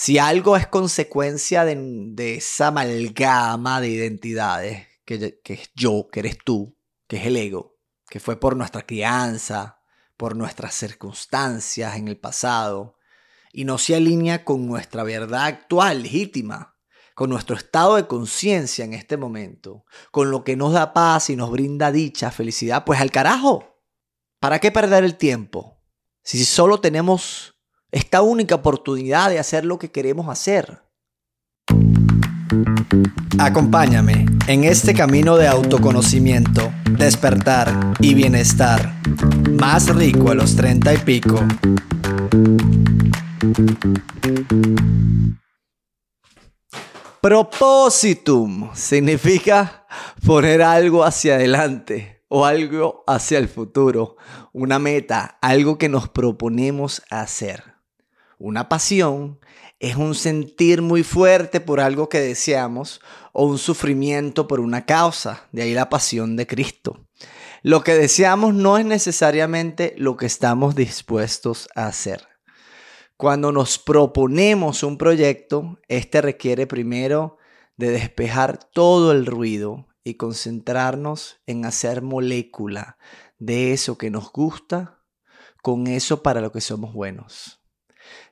Si algo es consecuencia de, esa amalgama de identidades, que, que es yo, que eres tú, que es el ego, que fue por nuestra crianza, por nuestras circunstancias en el pasado, y no se alinea con nuestra verdad actual, legítima, con nuestro estado de conciencia en este momento, con lo que nos da paz y nos brinda dicha, felicidad, pues al carajo. ¿Para qué perder el tiempo? Si solo tenemos esta única oportunidad de hacer lo que queremos hacer. Acompáñame en este camino de autoconocimiento, despertar y bienestar. Más rico a los treinta y pico. Propositum significa poner algo hacia adelante o algo hacia el futuro, una meta, algo que nos proponemos hacer. Una pasión es un sentir muy fuerte por algo que deseamos o un sufrimiento por una causa, de ahí la pasión de Cristo. Lo que deseamos no es necesariamente lo que estamos dispuestos a hacer. Cuando nos proponemos un proyecto, este requiere primero de despejar todo el ruido y concentrarnos en hacer molécula de eso que nos gusta con eso para lo que somos buenos.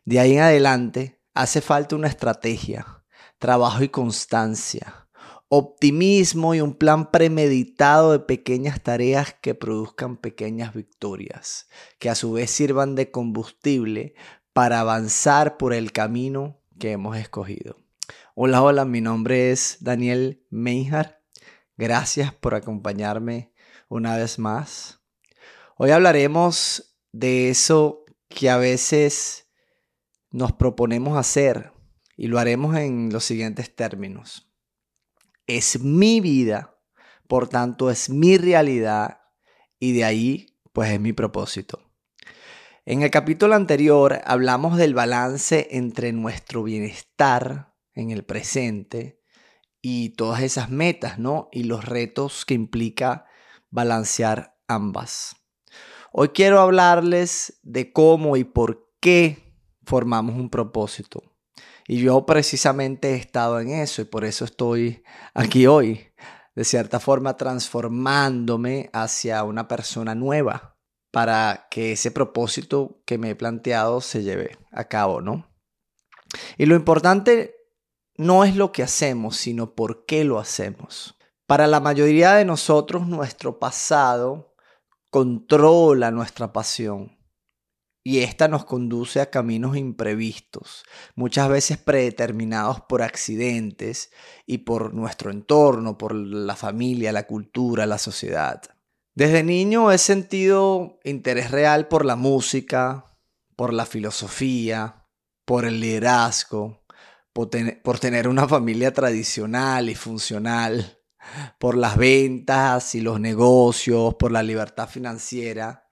De ahí en adelante hace falta una estrategia, trabajo y constancia, optimismo y un plan premeditado de pequeñas tareas que produzcan pequeñas victorias, que a su vez sirvan de combustible para avanzar por el camino que hemos escogido. Hola, hola, mi nombre es Daniel Meijar. Gracias por acompañarme una vez más. Hoy hablaremos de eso que a veces nos proponemos hacer y lo haremos en los siguientes términos. Es mi vida, por tanto es mi realidad y de ahí pues es mi propósito. En el capítulo anterior hablamos del balance entre nuestro bienestar en el presente y todas esas metas, ¿no? Y los retos que implica balancear ambas. Hoy quiero hablarles de cómo y por qué formamos un propósito. Y yo precisamente he estado en eso y por eso estoy aquí hoy, de cierta forma transformándome hacia una persona nueva para que ese propósito que me he planteado se lleve a cabo, ¿no? Y lo importante no es lo que hacemos, sino por qué lo hacemos. Para la mayoría de nosotros, nuestro pasado controla nuestra pasión y esta nos conduce a caminos imprevistos, muchas veces predeterminados por accidentes y por nuestro entorno, por la familia, la cultura, la sociedad. Desde niño he sentido interés real por la música, por la filosofía, por el liderazgo, por, por tener una familia tradicional y funcional, por las ventas y los negocios, por la libertad financiera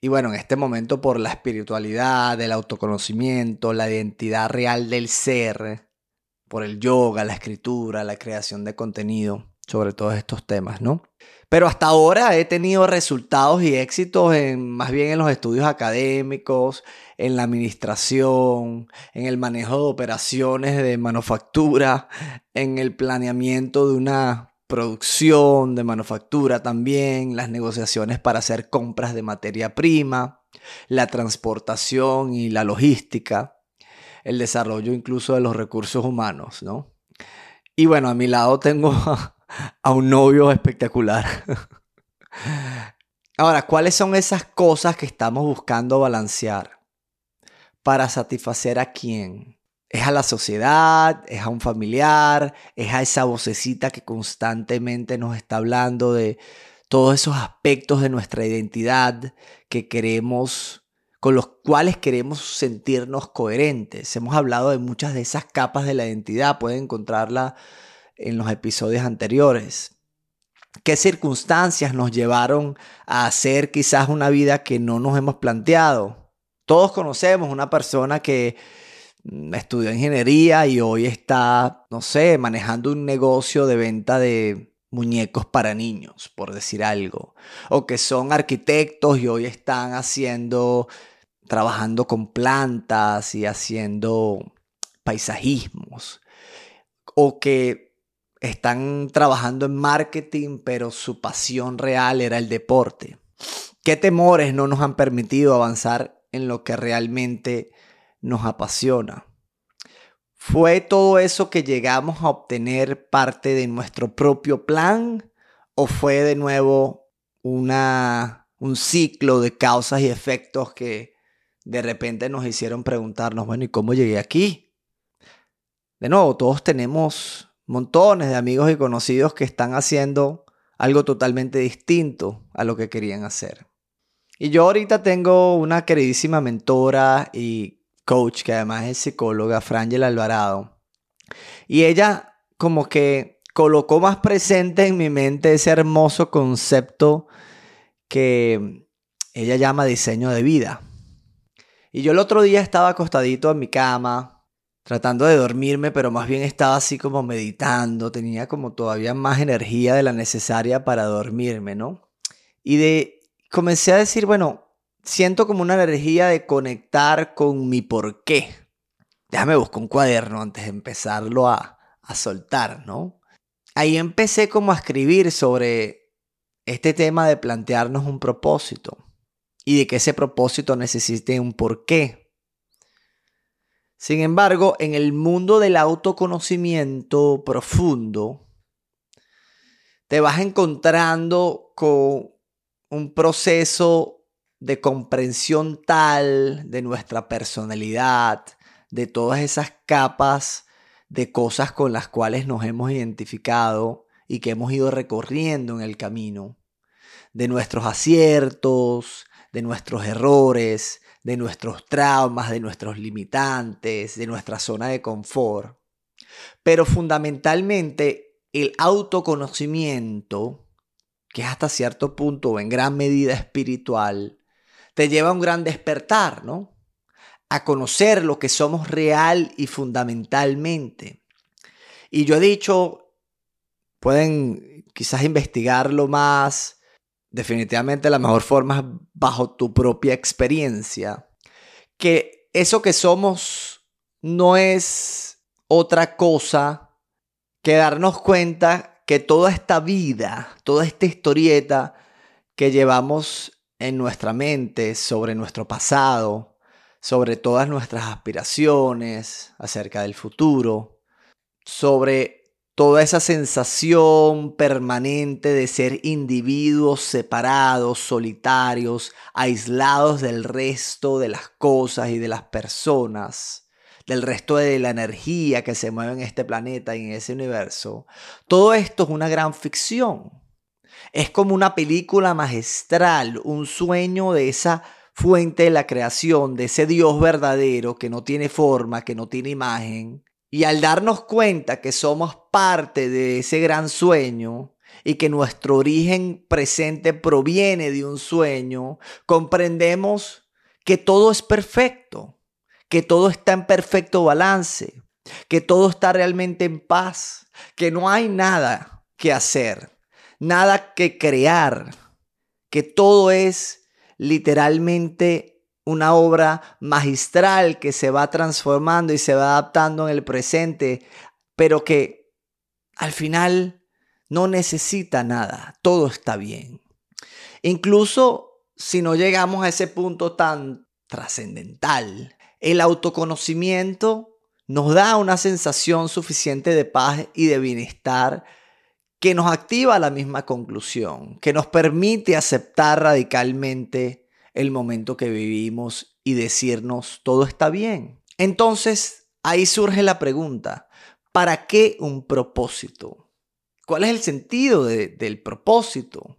y bueno, en este momento por la espiritualidad, el autoconocimiento, la identidad real del ser, por el yoga, la escritura, la creación de contenido sobre todos estos temas, ¿no? Pero hasta ahora he tenido resultados y éxitos en más bien en los estudios académicos, en la administración, en el manejo de operaciones de manufactura, en el planeamiento de una producción, de manufactura también, las negociaciones para hacer compras de materia prima, la transportación y la logística, el desarrollo incluso de los recursos humanos, ¿no? Y bueno, a mi lado tengo a un novio espectacular. Ahora, ¿cuáles son esas cosas que estamos buscando balancear? ¿Para satisfacer a quién? Es a la sociedad, es a un familiar, es a esa vocecita que constantemente nos está hablando de todos esos aspectos de nuestra identidad que queremos, con los cuales queremos sentirnos coherentes. Hemos hablado de muchas de esas capas de la identidad, pueden encontrarla en los episodios anteriores. ¿Qué circunstancias nos llevaron a hacer quizás una vida que no nos hemos planteado? Todos conocemos una persona que estudió ingeniería y hoy está, no sé, manejando un negocio de venta de muñecos para niños, por decir algo. O que son arquitectos y hoy están haciendo, trabajando con plantas y haciendo paisajismos o que están trabajando en marketing, pero su pasión real era el deporte. ¿Qué temores no nos han permitido avanzar en lo que realmente nos apasiona? ¿Fue todo eso que llegamos a obtener parte de nuestro propio plan o fue de nuevo una, un ciclo de causas y efectos que de repente nos hicieron preguntarnos, bueno, ¿y cómo llegué aquí? De nuevo, todos tenemos montones de amigos y conocidos que están haciendo algo totalmente distinto a lo que querían hacer. Y yo ahorita tengo una queridísima mentora y coach que además es psicóloga, Frangela Alvarado. Y ella como que colocó más presente en mi mente ese hermoso concepto que ella llama diseño de vida. Y yo el otro día estaba acostadito en mi cama, tratando de dormirme, pero más bien estaba así como meditando, tenía como todavía más energía de la necesaria para dormirme, ¿no? Y de comencé a decir, bueno, siento como una energía de conectar con mi por qué. Déjame buscar un cuaderno antes de empezarlo a, a soltar, ¿no? Ahí empecé como a escribir sobre este tema de plantearnos un propósito y de que ese propósito necesite un porqué. Sin embargo, en el mundo del autoconocimiento profundo, te vas encontrando con un proceso de comprensión tal de nuestra personalidad, de todas esas capas de cosas con las cuales nos hemos identificado y que hemos ido recorriendo en el camino, de nuestros aciertos, de nuestros errores, de nuestros traumas, de nuestros limitantes, de nuestra zona de confort. Pero fundamentalmente el autoconocimiento que es hasta cierto punto o en gran medida espiritual, te lleva a un gran despertar, ¿no? A conocer lo que somos real y fundamentalmente. Y yo he dicho, pueden quizás investigarlo más, definitivamente la mejor forma es bajo tu propia experiencia, que eso que somos no es otra cosa que darnos cuenta que toda esta vida, toda esta historieta que llevamos en nuestra mente sobre nuestro pasado, sobre todas nuestras aspiraciones acerca del futuro, sobre toda esa sensación permanente de ser individuos separados, solitarios, aislados del resto de las cosas y de las personas, del resto de la energía que se mueve en este planeta y en ese universo, todo esto es una gran ficción. Es como una película magistral, un sueño de esa fuente de la creación, de ese Dios verdadero que no tiene forma, que no tiene imagen. Y al darnos cuenta que somos parte de ese gran sueño y que nuestro origen presente proviene de un sueño, comprendemos que todo es perfecto que todo está en perfecto balance, que todo está realmente en paz, que no hay nada que hacer, nada que crear, que todo es literalmente una obra magistral que se va transformando y se va adaptando en el presente, pero que al final no necesita nada, todo está bien. Incluso si no llegamos a ese punto tan trascendental, el autoconocimiento nos da una sensación suficiente de paz y de bienestar que nos activa la misma conclusión, que nos permite aceptar radicalmente el momento que vivimos y decirnos todo está bien. Entonces, ahí surge la pregunta, ¿para qué un propósito? ¿Cuál es el sentido del propósito?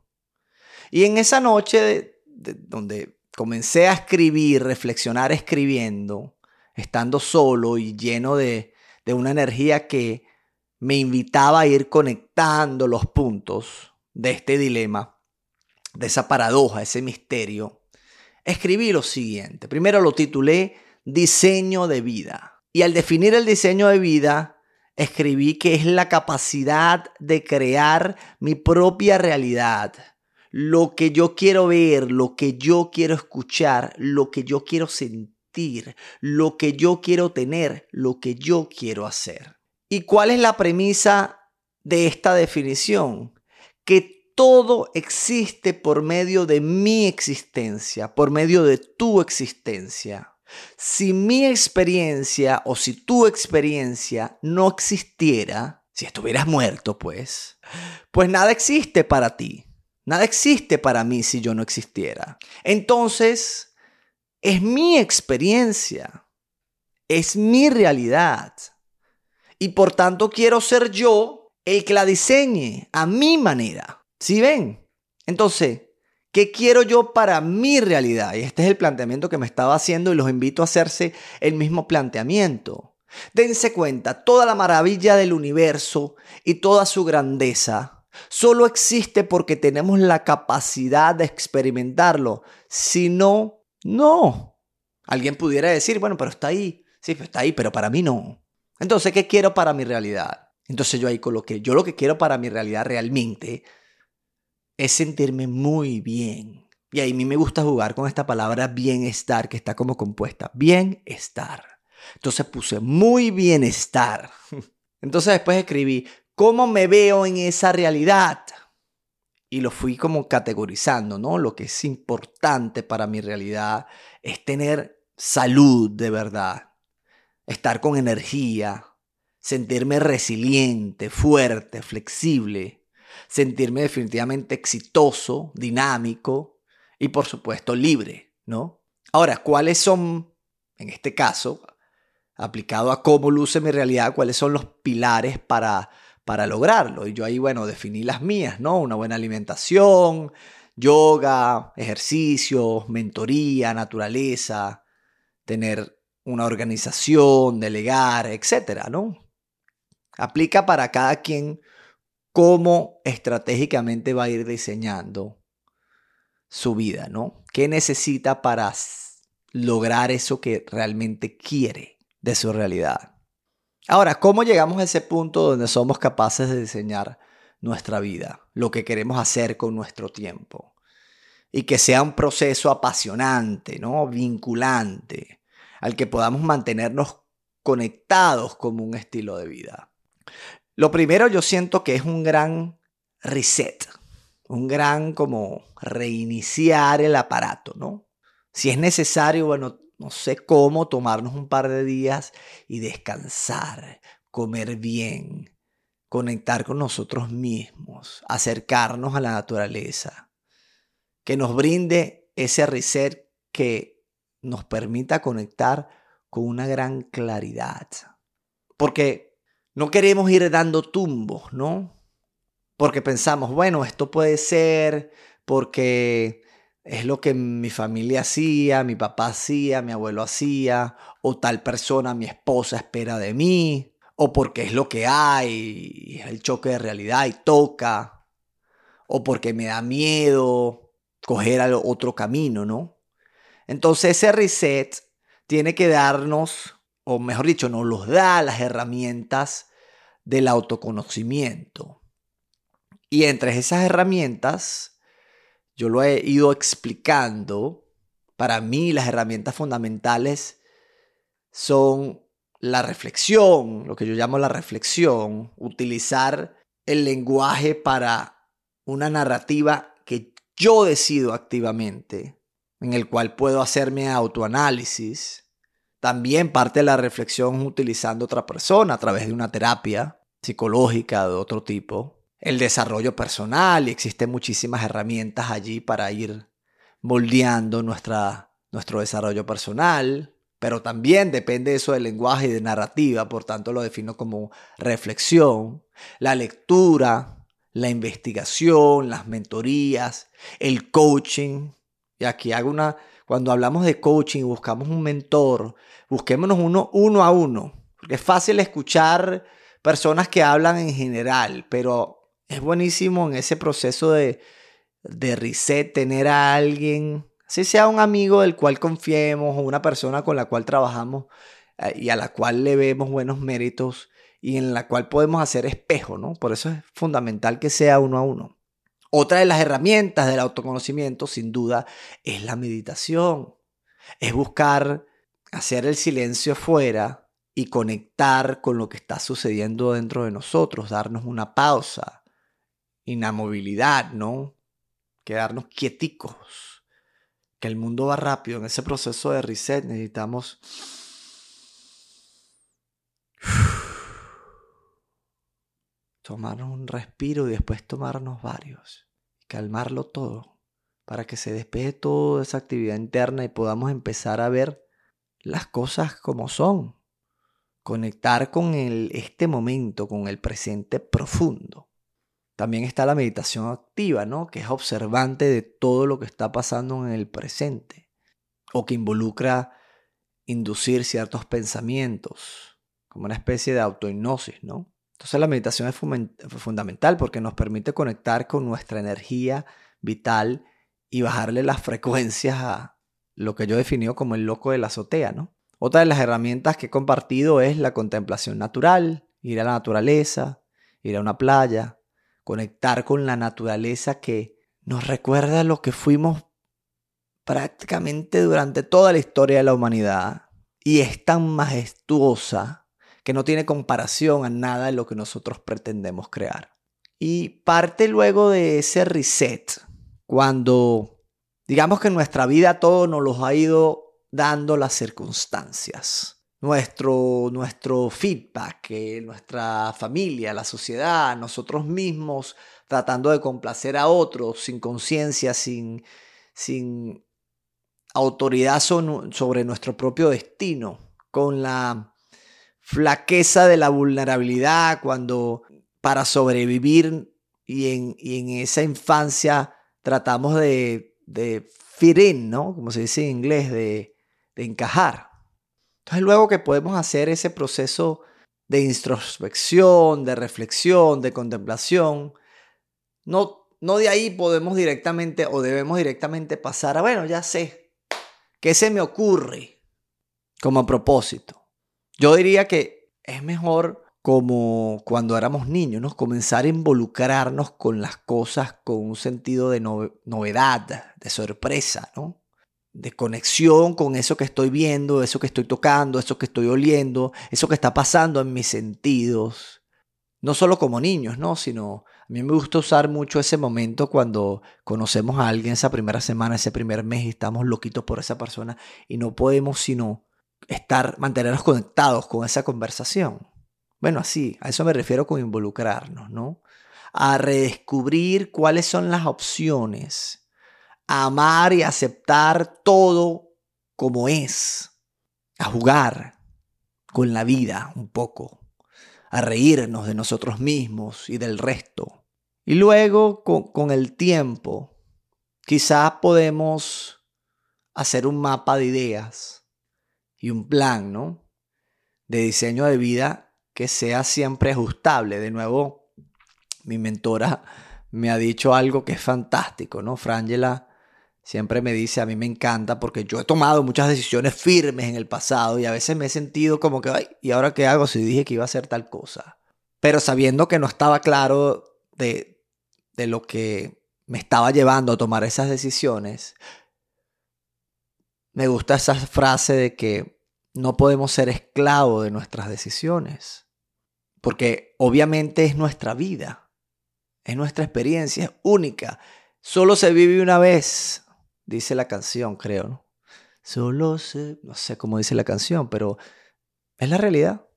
Y en esa noche donde comencé a escribir, reflexionar escribiendo, estando solo y lleno de, de una energía que me invitaba a ir conectando los puntos de este dilema, de esa paradoja, ese misterio, escribí lo siguiente. Primero lo titulé Diseño de vida. Y al definir el diseño de vida, escribí que es la capacidad de crear mi propia realidad, lo que yo quiero ver, lo que yo quiero escuchar, lo que yo quiero sentir lo que yo quiero tener, lo que yo quiero hacer. ¿Y cuál es la premisa de esta definición? Que todo existe por medio de mi existencia, por medio de tu existencia. Si mi experiencia o si tu experiencia no existiera, si estuvieras muerto, pues, pues nada existe para ti. Nada existe para mí si yo no existiera. Entonces, es mi experiencia, es mi realidad. Y por tanto quiero ser yo el que la diseñe a mi manera. ¿Sí ven? Entonces, ¿qué quiero yo para mi realidad? Y este es el planteamiento que me estaba haciendo y los invito a hacerse el mismo planteamiento. Dense cuenta, toda la maravilla del universo y toda su grandeza solo existe porque tenemos la capacidad de experimentarlo. Si no, no. Alguien pudiera decir, bueno, pero está ahí. Sí, está ahí, pero para mí no. Entonces, ¿qué quiero para mi realidad? Entonces yo ahí coloqué, yo lo que quiero para mi realidad realmente es sentirme muy bien. Y ahí a mí me gusta jugar con esta palabra bienestar, que está como compuesta. Bienestar. Entonces puse muy bienestar. Entonces después escribí, ¿cómo me veo en esa realidad? Y lo fui como categorizando, ¿no? Lo que es importante para mi realidad es tener salud de verdad, estar con energía, sentirme resiliente, fuerte, flexible, sentirme definitivamente exitoso, dinámico y por supuesto libre, ¿no? Ahora, ¿cuáles son, en este caso, aplicado a cómo luce mi realidad, cuáles son los pilares para, para lograrlo? Y yo ahí, bueno, definí las mías, ¿no? Una buena alimentación, yoga, ejercicio, mentoría, naturaleza, tener una organización, delegar, etcétera, ¿no? Aplica para cada quien cómo estratégicamente va a ir diseñando su vida, ¿no? ¿Qué necesita para lograr eso que realmente quiere de su realidad? Ahora, ¿cómo llegamos a ese punto donde somos capaces de diseñar nuestra vida, lo que queremos hacer con nuestro tiempo? Y que sea un proceso apasionante, ¿no? Vinculante, al que podamos mantenernos conectados como un estilo de vida. Lo primero yo siento que es un gran reset, un gran como reiniciar el aparato, ¿no? Si es necesario, bueno, no sé cómo, tomarnos un par de días y descansar, comer bien, conectar con nosotros mismos, acercarnos a la naturaleza, que nos brinde ese reset que nos permita conectar con una gran claridad. Porque no queremos ir dando tumbos, ¿no? Porque pensamos, bueno, esto puede ser porque es lo que mi familia hacía, mi papá hacía, mi abuelo hacía, o tal persona, mi esposa espera de mí, o porque es lo que hay, el choque de realidad y toca, o porque me da miedo coger otro camino, ¿no? Entonces ese reset tiene que darnos, o mejor dicho, nos los da las herramientas del autoconocimiento. Y entre esas herramientas, yo lo he ido explicando, para mí las herramientas fundamentales son la reflexión, lo que yo llamo la reflexión, utilizar el lenguaje para una narrativa que yo decido activamente en el cual puedo hacerme autoanálisis. También parte de la reflexión utilizando otra persona a través de una terapia psicológica de otro tipo. El desarrollo personal y existen muchísimas herramientas allí para ir moldeando nuestra, nuestro desarrollo personal, pero también depende eso del lenguaje y de narrativa, por tanto lo defino como reflexión, la lectura, la investigación, las mentorías, el coaching, y aquí hago una, cuando hablamos de coaching buscamos un mentor, busquémonos uno uno a uno. Es fácil escuchar personas que hablan en general, pero es buenísimo en ese proceso de, de reset tener a alguien, si sea un amigo del cual confiemos o una persona con la cual trabajamos eh, y a la cual le vemos buenos méritos y en la cual podemos hacer espejo, ¿no? Por eso es fundamental que sea uno a uno. Otra de las herramientas del autoconocimiento, sin duda, es la meditación. Es buscar hacer el silencio afuera y conectar con lo que está sucediendo dentro de nosotros, darnos una pausa, inamovilidad, ¿no? Quedarnos quieticos, que el mundo va rápido. En ese proceso de reset necesitamos tomarnos un respiro y después tomarnos varios calmarlo todo para que se despeje toda esa actividad interna y podamos empezar a ver las cosas como son. Conectar con el, este momento, con el presente profundo. También está la meditación activa, ¿no? Que es observante de todo lo que está pasando en el presente. O que involucra inducir ciertos pensamientos, como una especie de autohipnosis, ¿no? Entonces la meditación es fundamental porque nos permite conectar con nuestra energía vital y bajarle las frecuencias a lo que yo definido como el loco de la azotea, ¿no? Otra de las herramientas que he compartido es la contemplación natural, ir a la naturaleza, ir a una playa, conectar con la naturaleza que nos recuerda lo que fuimos prácticamente durante toda la historia de la humanidad y es tan majestuosa que no tiene comparación a nada de lo que nosotros pretendemos crear. Y parte luego de ese reset, cuando digamos que en nuestra vida todo nos lo ha ido dando las circunstancias. Nuestro, nuestro feedback, nuestra familia, la sociedad, nosotros mismos tratando de complacer a otros sin conciencia, sin, sin autoridad sobre nuestro propio destino, con la flaqueza de la vulnerabilidad, cuando para sobrevivir y en, y en esa infancia tratamos de, de ¿no? Como se dice en inglés, de, de encajar. Entonces luego que podemos hacer ese proceso de introspección, de reflexión, de contemplación, no, no de ahí podemos directamente o debemos directamente pasar a, bueno, ya sé, ¿qué se me ocurre como propósito? Yo diría que es mejor como cuando éramos niños, ¿no? comenzar a involucrarnos con las cosas con un sentido de novedad, de sorpresa, de conexión con eso que estoy viendo, eso que estoy tocando, eso que estoy oliendo, eso que está pasando en mis sentidos. No solo como niños, ¿no? sino a mí me gusta usar mucho ese momento cuando conocemos a alguien esa primera semana, ese primer mes y estamos loquitos por esa persona y no podemos sino estar, mantenernos conectados con esa conversación. Bueno, así, a eso me refiero con involucrarnos, ¿no? A redescubrir cuáles son las opciones, a amar y aceptar todo como es, a jugar con la vida un poco, a reírnos de nosotros mismos y del resto. Y luego, con, con el tiempo, quizás podemos hacer un mapa de ideas y un plan, ¿no? De diseño de vida que sea siempre ajustable. De nuevo, mi mentora me ha dicho algo que es fantástico, ¿no? Frangela siempre me dice, a mí me encanta porque yo he tomado muchas decisiones firmes en el pasado y a veces me he sentido como que, ay, ¿y ahora qué hago si dije que iba a hacer tal cosa? Pero sabiendo que no estaba claro de, de lo que me estaba llevando a tomar esas decisiones, me gusta esa frase de que no podemos ser esclavos de nuestras decisiones. Porque obviamente es nuestra vida, es nuestra experiencia, es única. Solo se vive una vez, dice la canción, creo, ¿no? Solo se, no sé cómo dice la canción, pero es la realidad.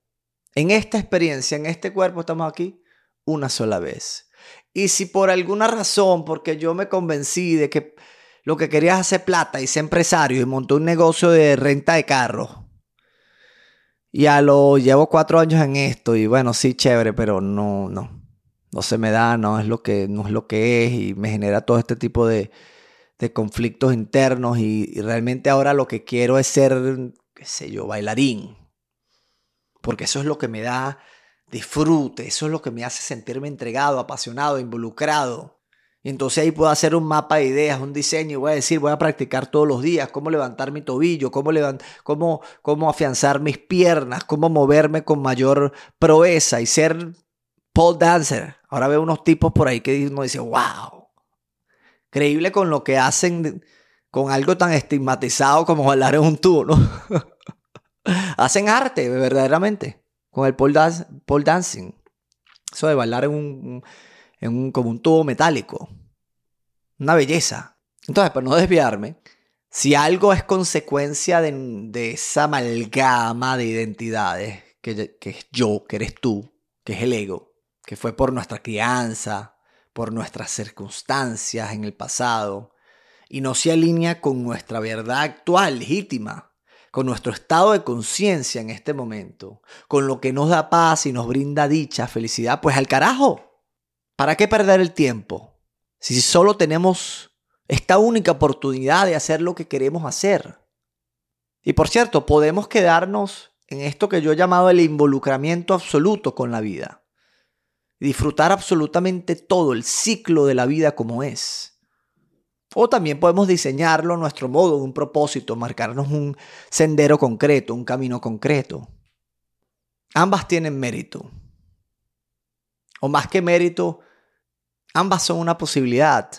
En esta experiencia, en este cuerpo estamos aquí una sola vez. Y si por alguna razón, porque yo me convencí de que lo que quería es hacer plata y ser empresario y montó un negocio de renta de carros, ya lo llevo cuatro años en esto y bueno, sí, chévere, pero no, no. No se me da, no es lo que, no es lo que es y me genera todo este tipo de, de conflictos internos y, realmente ahora lo que quiero es ser, qué sé yo, bailarín. Porque eso es lo que me da disfrute, eso es lo que me hace sentirme entregado, apasionado, involucrado. Y entonces ahí puedo hacer un mapa de ideas, un diseño y voy a decir, voy a practicar todos los días cómo levantar mi tobillo, cómo, cómo, cómo afianzar mis piernas, cómo moverme con mayor proeza y ser pole dancer. Ahora veo unos tipos por ahí que uno dice, wow, creíble con lo que hacen con algo tan estigmatizado como bailar en un tubo, Hacen arte, verdaderamente, con el pole, dancing. Eso de bailar en un, en un, como un tubo metálico. Una belleza. Entonces, para no desviarme, si algo es consecuencia de, esa amalgama de identidades, que, que es yo, que eres tú, que es el ego, que fue por nuestra crianza, por nuestras circunstancias en el pasado, y no se alinea con nuestra verdad actual, legítima, con nuestro estado de conciencia en este momento, con lo que nos da paz y nos brinda dicha, felicidad, pues al carajo. ¿Para qué perder el tiempo? Si solo tenemos esta única oportunidad de hacer lo que queremos hacer. Y por cierto, podemos quedarnos en esto que yo he llamado el involucramiento absoluto con la vida. Disfrutar absolutamente todo el ciclo de la vida como es. O también podemos diseñarlo a nuestro modo, un propósito, marcarnos un sendero concreto, un camino concreto. Ambas tienen mérito. O más que mérito, ambas son una posibilidad.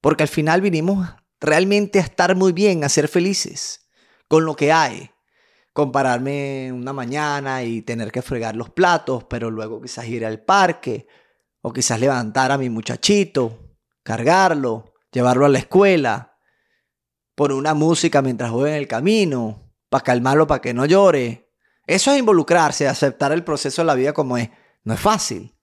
Porque al final vinimos realmente a estar muy bien, a ser felices con lo que hay. Compararme una mañana y tener que fregar los platos, pero luego quizás ir al parque, o quizás levantar a mi muchachito, cargarlo, llevarlo a la escuela, poner una música mientras voy en el camino, para calmarlo, para que no llore. Eso es involucrarse, aceptar el proceso de la vida como es. No es fácil.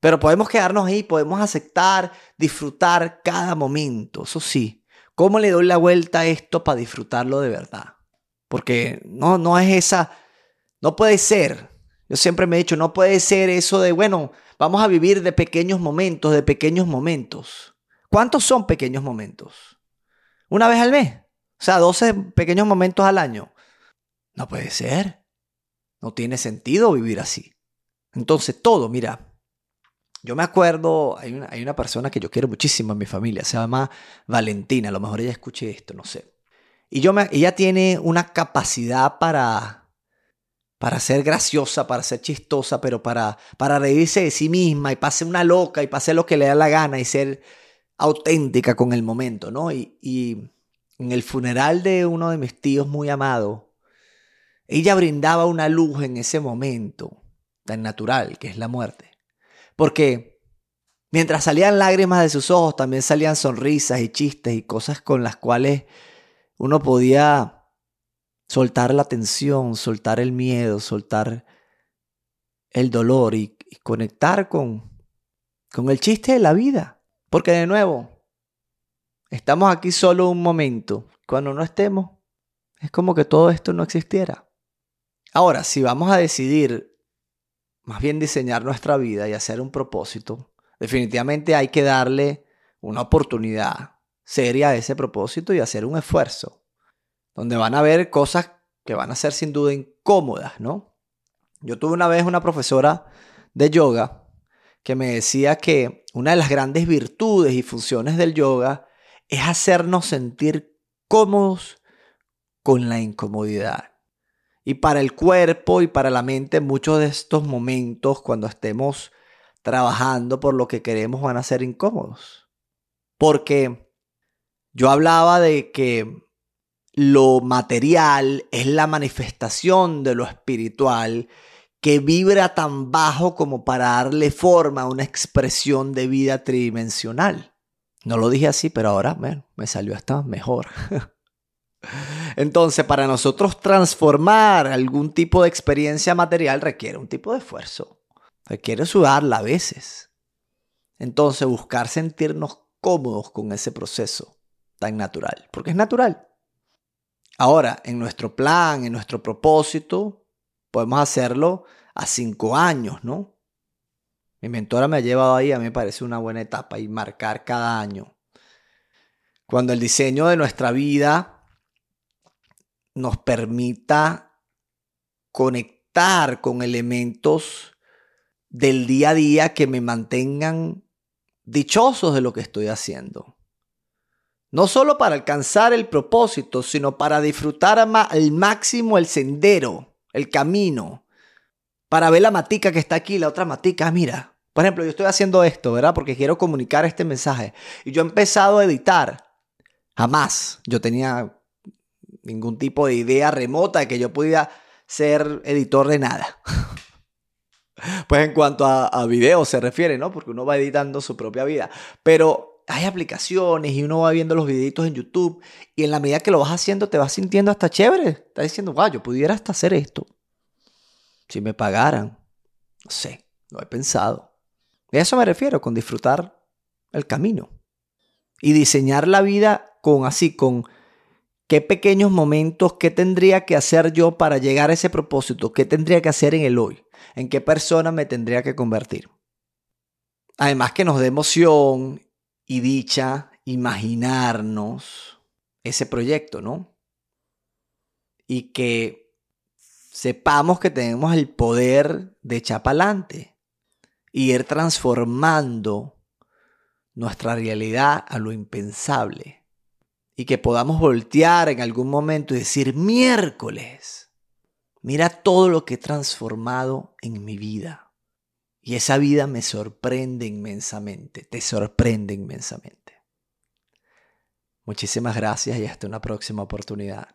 Pero podemos quedarnos ahí, podemos aceptar, disfrutar cada momento. Eso sí, ¿cómo le doy la vuelta a esto para disfrutarlo de verdad? Porque no, no es esa, no puede ser. Yo siempre me he dicho, no puede ser eso de, bueno, vamos a vivir de pequeños momentos, de pequeños momentos. ¿Cuántos son pequeños momentos? ¿Una vez al mes? O sea, 12 pequeños momentos al año. No puede ser. No tiene sentido vivir así. Entonces, todo, mira, yo me acuerdo, hay una, hay una persona que yo quiero muchísimo en mi familia, se llama Valentina, a lo mejor ella escuche esto, no sé. Y yo me, ella tiene una capacidad para, para ser graciosa, para ser chistosa, pero para, para reírse de sí misma y para una loca y para lo que le da la gana y ser auténtica con el momento, ¿no? Y, y en el funeral de uno de mis tíos muy amado, ella brindaba una luz en ese momento tan natural que es la muerte. Porque mientras salían lágrimas de sus ojos, también salían sonrisas y chistes y cosas con las cuales uno podía soltar la tensión, soltar el miedo, soltar el dolor y, conectar con, con el chiste de la vida. Porque de nuevo, estamos aquí solo un momento. Cuando no estemos, es como que todo esto no existiera. Ahora, si vamos a decidir más bien diseñar nuestra vida y hacer un propósito, definitivamente hay que darle una oportunidad seria a ese propósito y hacer un esfuerzo, donde van a haber cosas que van a ser sin duda incómodas, ¿no? Yo tuve una vez una profesora de yoga que me decía que una de las grandes virtudes y funciones del yoga es hacernos sentir cómodos con la incomodidad. Y para el cuerpo y para la mente, muchos de estos momentos, cuando estemos trabajando por lo que queremos, van a ser incómodos. Porque yo hablaba de que lo material es la manifestación de lo espiritual que vibra tan bajo como para darle forma a una expresión de vida tridimensional. No lo dije así, pero ahora me salió hasta mejor. Entonces, para nosotros transformar algún tipo de experiencia material requiere un tipo de esfuerzo. Requiere sudarla a veces. Entonces, buscar sentirnos cómodos con ese proceso tan natural, porque es natural. Ahora, en nuestro plan, en nuestro propósito, podemos hacerlo a cinco años, ¿no? Mi mentora me ha llevado ahí, a mí me parece una buena etapa y marcar cada año. Cuando el diseño de nuestra vida nos permita conectar con elementos del día a día que me mantengan dichosos de lo que estoy haciendo. No solo para alcanzar el propósito, sino para disfrutar al máximo el sendero, el camino, para ver la matica que está aquí, la otra matica, mira. Por ejemplo, yo estoy haciendo esto, ¿verdad? Porque quiero comunicar este mensaje. Y yo he empezado a editar. Jamás. Yo tenía ningún tipo de idea remota de que yo pudiera ser editor de nada. pues en cuanto a, a video se refiere, ¿no? Porque uno va editando su propia vida. Pero hay aplicaciones y uno va viendo los videitos en YouTube y en la medida que lo vas haciendo te vas sintiendo hasta chévere. Estás diciendo, wow, yo pudiera hasta hacer esto. Si me pagaran. No sé, lo he pensado. A eso me refiero con disfrutar el camino. Y diseñar la vida con así, con qué pequeños momentos, qué tendría que hacer yo para llegar a ese propósito, qué tendría que hacer en el hoy, en qué persona me tendría que convertir. Además que nos dé emoción y dicha imaginarnos ese proyecto, ¿no? Y que sepamos que tenemos el poder de echar para adelante y ir transformando nuestra realidad a lo impensable. Y que podamos voltear en algún momento y decir, miércoles, mira todo lo que he transformado en mi vida. Y esa vida me sorprende inmensamente, te sorprende inmensamente. Muchísimas gracias y hasta una próxima oportunidad.